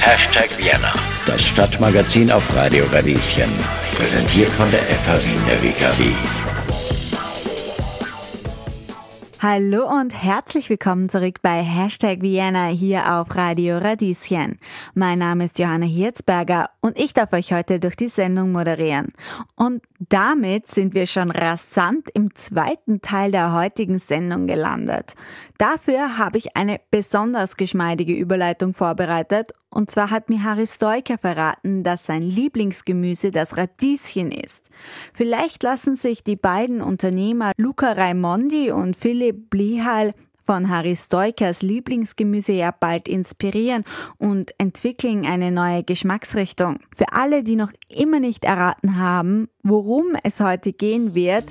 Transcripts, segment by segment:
Hashtag Vienna, das Stadtmagazin auf Radio Radieschen. Präsentiert von der FH Wien der WKW. Hallo und herzlich willkommen zurück bei Hashtag Vienna hier auf Radio Radieschen. Mein Name ist Johanna Hirzberger und ich darf euch heute durch die Sendung moderieren. Und damit sind wir schon rasant im zweiten Teil der heutigen Sendung gelandet. Dafür habe ich eine besonders geschmeidige Überleitung vorbereitet und zwar hat mir Harry Stoiker verraten, dass sein Lieblingsgemüse das Radieschen ist. Vielleicht lassen sich die beiden Unternehmer Luca Raimondi und Philipp Blihal von Harry Stoikers Lieblingsgemüse ja bald inspirieren und entwickeln eine neue Geschmacksrichtung. Für alle, die noch immer nicht erraten haben, worum es heute gehen wird,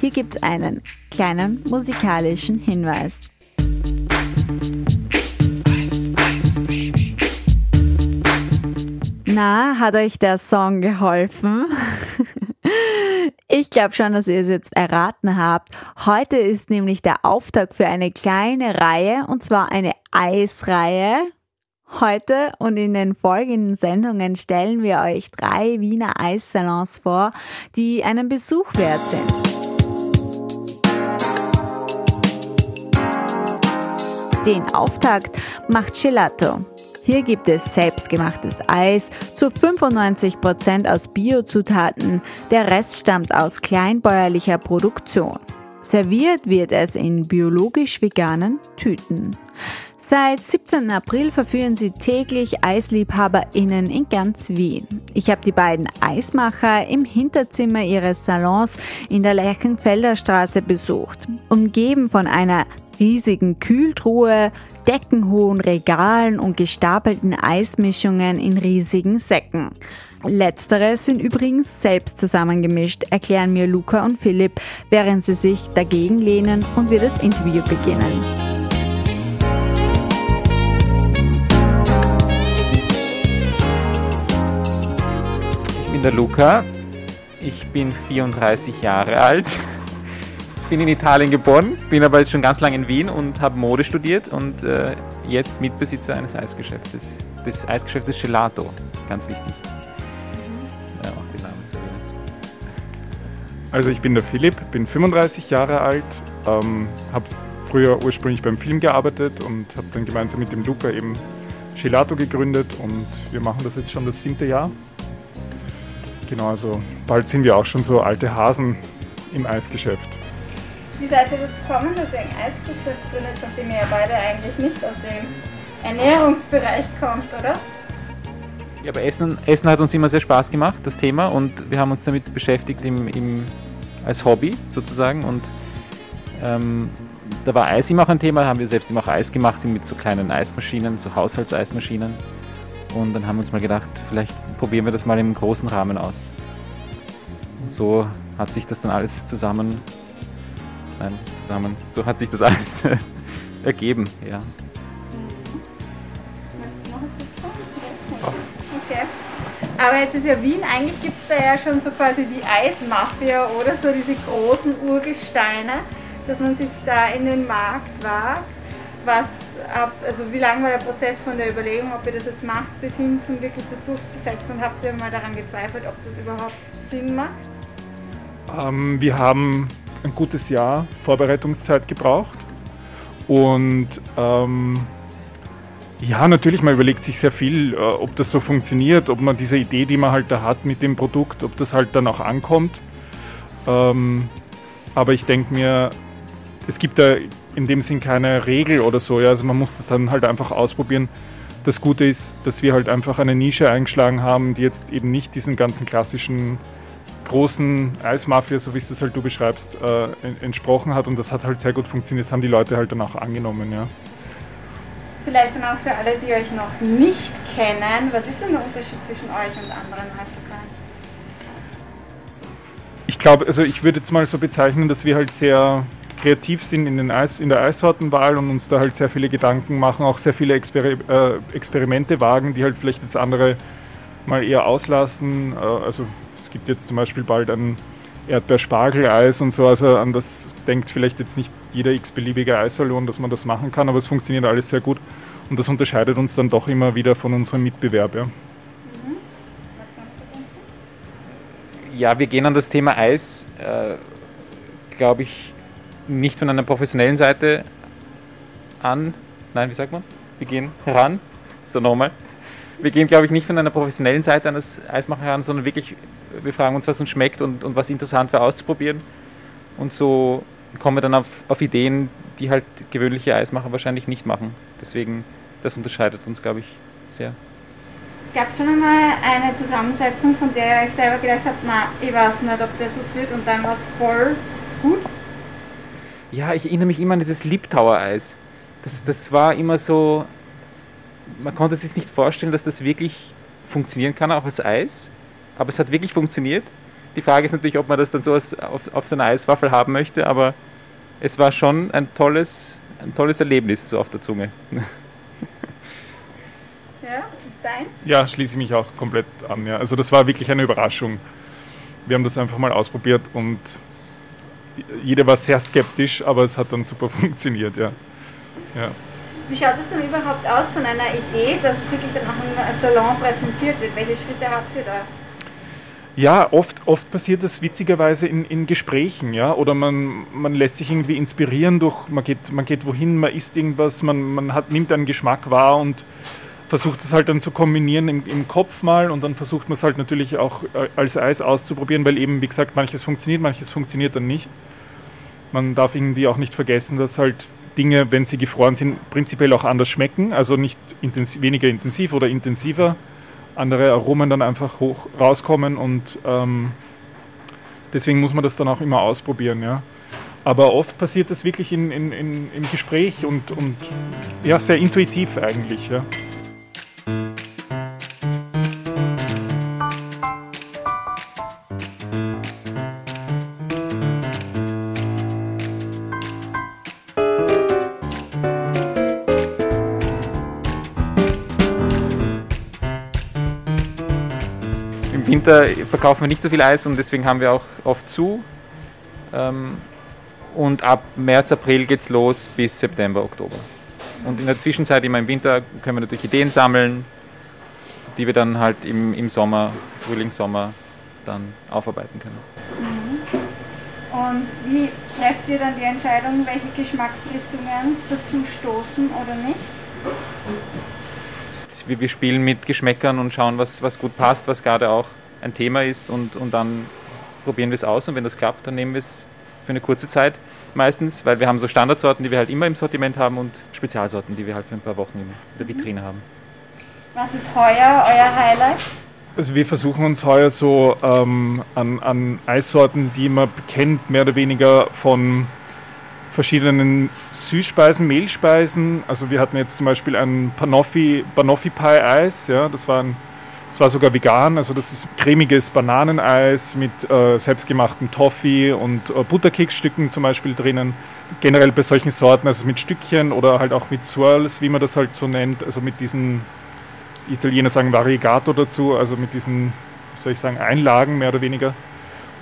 hier gibt's einen kleinen musikalischen Hinweis. Na, hat euch der Song geholfen? Ich glaube schon, dass ihr es jetzt erraten habt. Heute ist nämlich der Auftakt für eine kleine Reihe, und zwar eine Eisreihe. Heute und in den folgenden Sendungen stellen wir euch drei Wiener Eissalons vor, die einen Besuch wert sind. Den Auftakt macht Gelato. Hier gibt es selbstgemachtes Eis zu 95 Prozent aus Biozutaten, der Rest stammt aus kleinbäuerlicher Produktion. Serviert wird es in biologisch veganen Tüten. Seit 17. April verführen sie täglich EisliebhaberInnen in ganz Wien. Ich habe die beiden Eismacher im Hinterzimmer ihres Salons in der Lerchenfelder Straße besucht. Umgeben von einer riesigen Kühltruhe, deckenhohen Regalen und gestapelten Eismischungen in riesigen Säcken. Letztere sind übrigens selbst zusammengemischt, erklären mir Luca und Philipp, während sie sich dagegen lehnen und wir das Interview beginnen. Ich bin der Luca, ich bin 34 Jahre alt bin in Italien geboren, bin aber jetzt schon ganz lange in Wien und habe Mode studiert und äh, jetzt Mitbesitzer eines Eisgeschäftes. Das Eisgeschäft ist Gelato, ganz wichtig. Ja, auch die Namen zu erwähnen. Also ich bin der Philipp, bin 35 Jahre alt, ähm, habe früher ursprünglich beim Film gearbeitet und habe dann gemeinsam mit dem Luca eben Gelato gegründet und wir machen das jetzt schon das siebte Jahr. Genau, also bald sind wir auch schon so alte Hasen im Eisgeschäft. Wie seid ihr dazu gekommen, dass ihr ein Eisgeschäft gründet, nachdem ihr ja beide eigentlich nicht aus dem Ernährungsbereich kommt, oder? Ja, aber Essen, Essen hat uns immer sehr Spaß gemacht, das Thema, und wir haben uns damit beschäftigt im, im, als Hobby sozusagen. Und ähm, da war Eis immer auch ein Thema, da haben wir selbst immer auch Eis gemacht mit so kleinen Eismaschinen, so Haushaltseismaschinen. Und dann haben wir uns mal gedacht, vielleicht probieren wir das mal im großen Rahmen aus. Und so hat sich das dann alles zusammen Nein, zusammen. So hat sich das alles ergeben, ja. Möchtest du noch was sagen? Passt. Okay. Aber jetzt ist ja Wien, eigentlich gibt es da ja schon so quasi die Eismafia oder so diese großen Urgesteine, dass man sich da in den Markt wagt. Was also wie lange war der Prozess von der Überlegung, ob ihr das jetzt macht, bis hin zum wirklich das durchzusetzen und habt ihr mal daran gezweifelt, ob das überhaupt Sinn macht? Ähm, wir haben ein gutes Jahr Vorbereitungszeit gebraucht. Und ähm, ja, natürlich, man überlegt sich sehr viel, äh, ob das so funktioniert, ob man diese Idee, die man halt da hat mit dem Produkt, ob das halt dann auch ankommt. Ähm, aber ich denke mir, es gibt da in dem Sinn keine Regel oder so. Ja? Also man muss das dann halt einfach ausprobieren. Das Gute ist, dass wir halt einfach eine Nische eingeschlagen haben, die jetzt eben nicht diesen ganzen klassischen großen Eismafia, so wie es das halt du beschreibst, äh, entsprochen hat und das hat halt sehr gut funktioniert. Das haben die Leute halt dann auch angenommen, ja. Vielleicht dann auch für alle, die euch noch nicht kennen, was ist denn der Unterschied zwischen euch und anderen Eislokalen? Ich glaube, also ich würde jetzt mal so bezeichnen, dass wir halt sehr kreativ sind in, den Eis, in der Eissortenwahl und uns da halt sehr viele Gedanken machen, auch sehr viele Exper äh, Experimente wagen, die halt vielleicht jetzt andere mal eher auslassen. Äh, also gibt jetzt zum Beispiel bald ein Erdbeerspargeleis und so. Also an das denkt vielleicht jetzt nicht jeder x-beliebige Eissalon, dass man das machen kann, aber es funktioniert alles sehr gut. Und das unterscheidet uns dann doch immer wieder von unserem Mitbewerb. Ja. ja, wir gehen an das Thema Eis, äh, glaube ich, nicht von einer professionellen Seite an. Nein, wie sagt man? Wir gehen heran. So nochmal. Wir gehen, glaube ich, nicht von einer professionellen Seite an das Eismachen heran, sondern wirklich, wir fragen uns, was uns schmeckt und, und was interessant wäre auszuprobieren. Und so kommen wir dann auf, auf Ideen, die halt gewöhnliche Eismacher wahrscheinlich nicht machen. Deswegen, das unterscheidet uns, glaube ich, sehr. Gab es schon einmal eine Zusammensetzung, von der ihr euch selber gedacht habt, na, ich weiß nicht, ob das was wird und dann war es voll gut? Ja, ich erinnere mich immer an dieses Liptauer-Eis. Das, das war immer so, man konnte sich nicht vorstellen, dass das wirklich funktionieren kann, auch als Eis. Aber es hat wirklich funktioniert. Die Frage ist natürlich, ob man das dann so auf, auf seiner Eiswaffel haben möchte, aber es war schon ein tolles, ein tolles Erlebnis so auf der Zunge. Ja, deins? Ja, schließe ich mich auch komplett an. Ja. Also das war wirklich eine Überraschung. Wir haben das einfach mal ausprobiert und jeder war sehr skeptisch, aber es hat dann super funktioniert, ja. ja. Wie schaut es denn überhaupt aus von einer Idee, dass es wirklich dann auch im Salon präsentiert wird? Welche Schritte habt ihr da? Ja, oft, oft passiert das witzigerweise in, in Gesprächen, ja, oder man, man lässt sich irgendwie inspirieren durch, man geht, man geht wohin, man isst irgendwas, man, man hat, nimmt einen Geschmack wahr und versucht es halt dann zu kombinieren im, im Kopf mal und dann versucht man es halt natürlich auch äh, als Eis auszuprobieren, weil eben, wie gesagt, manches funktioniert, manches funktioniert dann nicht. Man darf irgendwie auch nicht vergessen, dass halt Dinge, wenn sie gefroren sind, prinzipiell auch anders schmecken, also nicht intensiv, weniger intensiv oder intensiver, andere Aromen dann einfach hoch rauskommen und ähm, deswegen muss man das dann auch immer ausprobieren, ja. Aber oft passiert das wirklich in, in, in, im Gespräch und, und ja, sehr intuitiv eigentlich, ja. Winter verkaufen wir nicht so viel Eis und deswegen haben wir auch oft zu. Ähm, und ab März, April geht es los bis September, Oktober. Und in der Zwischenzeit, immer im Winter, können wir natürlich Ideen sammeln, die wir dann halt im, im Sommer, Frühling, Sommer dann aufarbeiten können. Mhm. Und wie trefft ihr dann die Entscheidung, welche Geschmacksrichtungen dazu stoßen oder nicht? wir, wir spielen mit Geschmäckern und schauen, was, was gut passt, was gerade auch ein Thema ist und, und dann probieren wir es aus und wenn das klappt, dann nehmen wir es für eine kurze Zeit meistens, weil wir haben so Standardsorten, die wir halt immer im Sortiment haben und Spezialsorten, die wir halt für ein paar Wochen in der mhm. Vitrine haben. Was ist heuer euer Highlight? Also wir versuchen uns heuer so ähm, an, an Eissorten, die man kennt, mehr oder weniger von verschiedenen Süßspeisen, Mehlspeisen. Also wir hatten jetzt zum Beispiel ein Banoffee, Banoffee Pie Eis, ja, das war ein das war sogar vegan, also das ist cremiges Bananeneis mit äh, selbstgemachtem Toffee und äh, Butterkeksstücken zum Beispiel drinnen. Generell bei solchen Sorten, also mit Stückchen oder halt auch mit Swirls, wie man das halt so nennt, also mit diesen, Italiener sagen Variegato dazu, also mit diesen, soll ich sagen, Einlagen mehr oder weniger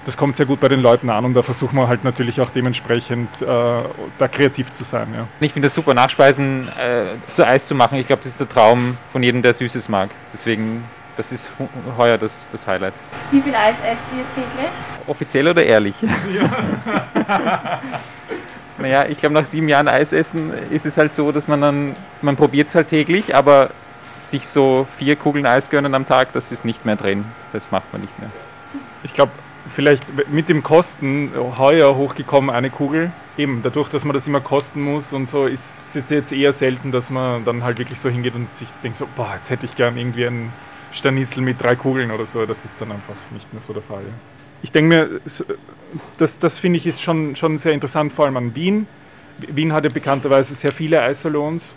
das kommt sehr gut bei den Leuten an und da versuchen wir halt natürlich auch dementsprechend äh, da kreativ zu sein. Ja. Ich finde es super, Nachspeisen äh, zu Eis zu machen. Ich glaube, das ist der Traum von jedem, der Süßes mag. Deswegen, das ist heuer das, das Highlight. Wie viel Eis esst ihr täglich? Offiziell oder ehrlich? Ja. naja, ich glaube, nach sieben Jahren Eis essen ist es halt so, dass man dann, man probiert es halt täglich, aber sich so vier Kugeln Eis gönnen am Tag, das ist nicht mehr drin. Das macht man nicht mehr. Ich glaube, vielleicht mit dem Kosten heuer hochgekommen, eine Kugel. Eben, dadurch, dass man das immer kosten muss und so, ist das jetzt eher selten, dass man dann halt wirklich so hingeht und sich denkt so, boah, jetzt hätte ich gern irgendwie einen Sternisel mit drei Kugeln oder so. Das ist dann einfach nicht mehr so der Fall. Ich denke mir, das, das finde ich ist schon, schon sehr interessant, vor allem an Wien. Wien hat ja bekannterweise sehr viele Eissalons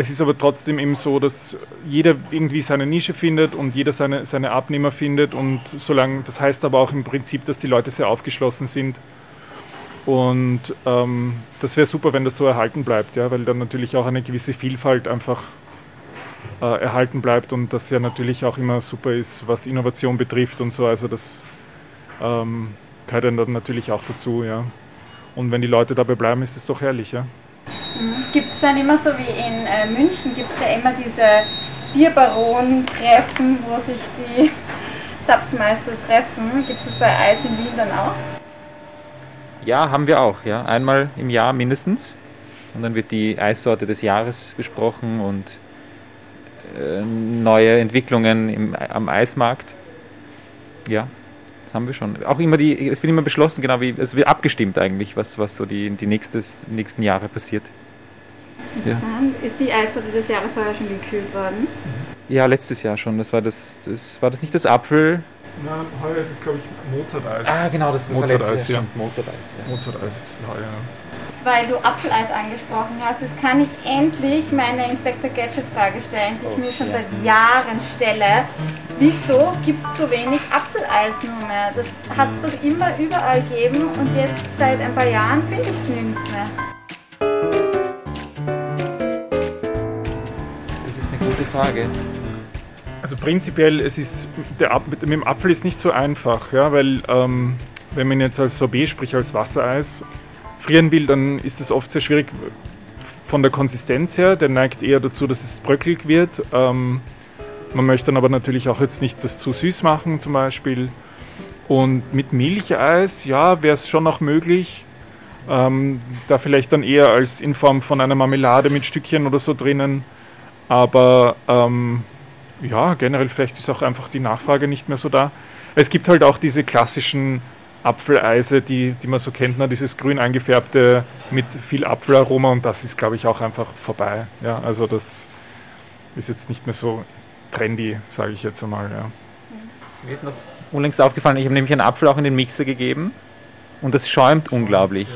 es ist aber trotzdem eben so, dass jeder irgendwie seine Nische findet und jeder seine, seine Abnehmer findet. Und solange, das heißt aber auch im Prinzip, dass die Leute sehr aufgeschlossen sind. Und ähm, das wäre super, wenn das so erhalten bleibt, ja, weil dann natürlich auch eine gewisse Vielfalt einfach äh, erhalten bleibt und das ja natürlich auch immer super ist, was Innovation betrifft und so. Also das ähm, gehört dann natürlich auch dazu, ja. Und wenn die Leute dabei bleiben, ist es doch herrlich, ja. Mhm. Gibt es dann immer so wie in äh, München, gibt es ja immer diese Bierbaron-Treffen, wo sich die Zapfenmeister treffen. Gibt es bei Eis in Wien dann auch? Ja, haben wir auch. Ja. Einmal im Jahr mindestens. Und dann wird die Eissorte des Jahres besprochen und neue Entwicklungen im, am Eismarkt. Ja, das haben wir schon. Auch immer die, es wird immer beschlossen, genau wie, es wird abgestimmt eigentlich, was, was so die, die, nächstes, die nächsten Jahre passiert. Ja. Ist die Eissorte des Jahres heuer schon gekühlt worden? Ja, letztes Jahr schon. Das war das, das war das nicht das Apfel. Na, heuer ist es, glaube ich, Mozart-Eis. Ah, genau, das, das Mozart-Eis, ja. Mozart-Eis, ja. Mozart-Eis ist heuer. Weil du Apfeleis angesprochen hast, jetzt kann ich endlich meine Inspector Gadget-Frage stellen, die ich mir schon seit Jahren stelle. Wieso gibt es so wenig Apfeleis nur mehr? Das hat es doch immer überall gegeben und jetzt seit ein paar Jahren finde ich es nirgends mehr. Das ist eine gute Frage. Also prinzipiell, es ist, der, mit dem Apfel ist nicht so einfach, ja, weil ähm, wenn man jetzt als Sorbet, sprich als Wassereis, frieren will, dann ist es oft sehr schwierig von der Konsistenz her. Der neigt eher dazu, dass es bröckelig wird. Ähm, man möchte dann aber natürlich auch jetzt nicht das zu süß machen zum Beispiel. Und mit Milcheis, ja, wäre es schon noch möglich. Ähm, da vielleicht dann eher als in Form von einer Marmelade mit Stückchen oder so drinnen. Aber ähm, ja, generell vielleicht ist auch einfach die Nachfrage nicht mehr so da. Es gibt halt auch diese klassischen Apfeleise, die, die man so kennt, ne? dieses grün eingefärbte mit viel Apfelaroma und das ist, glaube ich, auch einfach vorbei. Ja, also das ist jetzt nicht mehr so trendy, sage ich jetzt einmal. Ja. Mir ist noch unlängst aufgefallen, ich habe nämlich einen Apfel auch in den Mixer gegeben und das schäumt unglaublich.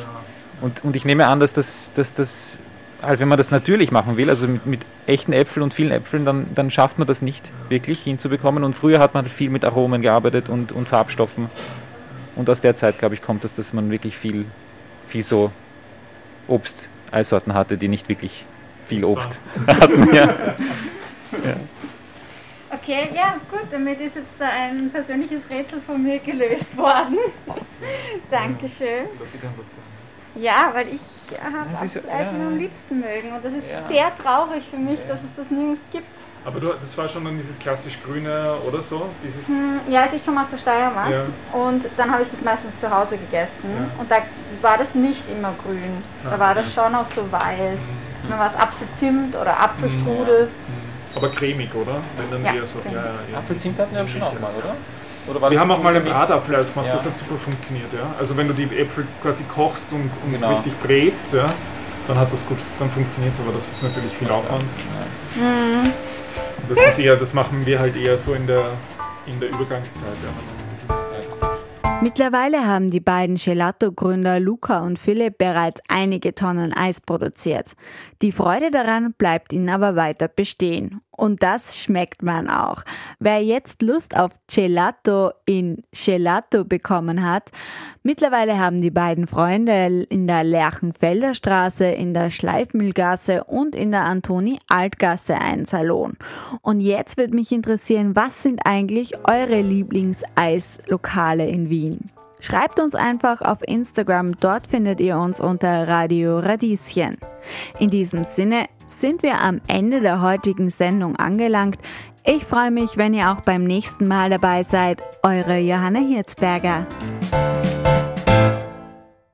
Und, und ich nehme an, dass das, dass das halt, wenn man das natürlich machen will, also mit, mit echten Äpfeln und vielen Äpfeln, dann, dann schafft man das nicht wirklich hinzubekommen. Und früher hat man viel mit Aromen gearbeitet und, und Farbstoffen. Und aus der Zeit, glaube ich, kommt es, dass man wirklich viel, viel so Obst-Eissorten hatte, die nicht wirklich viel Obst hatten. Ja. Okay, ja, gut, damit ist jetzt da ein persönliches Rätsel von mir gelöst worden. Dankeschön. Ja, weil ich habe Das ist- Apfeleis ja, am ja. liebsten mögen und das ist Ja. sehr traurig für mich, dass es das nirgends gibt. Aber du, das war schon dann dieses klassisch grüne oder so? Dieses, Hm, Ja, also ich komme aus der Steiermark Ja. und dann habe ich das meistens zu Hause gegessen Ja. und da war das nicht immer grün. Da Ah, war das ja. schon auch so weiß. Dann war es Apfelzimt oder Apfelstrudel. aber cremig, oder? Wenn dann Ja, eher so. cremig. Ja, ja, ja. Apfelzimt hatten wir aber schon auch mal, oder? Wir haben auch mal ein so wie- Bratapfeleis gemacht, Ja. das hat super funktioniert, ja. Also wenn du die Äpfel quasi kochst und, und Genau. richtig brätst, ja, dann hat das gut, dann funktioniert es, aber das ist natürlich viel Aufwand. Das ist eher, das machen wir halt eher so in der, in der Übergangszeit, ja. Mittlerweile haben die beiden Gelato-Gründer Luca und Philipp bereits einige Tonnen Eis produziert. Die Freude daran bleibt ihnen aber weiter bestehen. Und das schmeckt man auch. Wer jetzt Lust auf Gelato in Gelato bekommen hat, mittlerweile haben die beiden Freunde in der Lerchenfelder Straße, in der Schleifmühlgasse und in der Antoni-Altgasse einen Salon. Und jetzt wird mich interessieren, was sind eigentlich eure Lieblingseis-Lokale in Wien? Schreibt uns einfach auf Instagram, dort findet ihr uns unter Radio Radieschen. In diesem Sinne sind wir am Ende der heutigen Sendung angelangt. Ich freue mich, wenn ihr auch beim nächsten Mal dabei seid. Eure Johanna Hirzberger.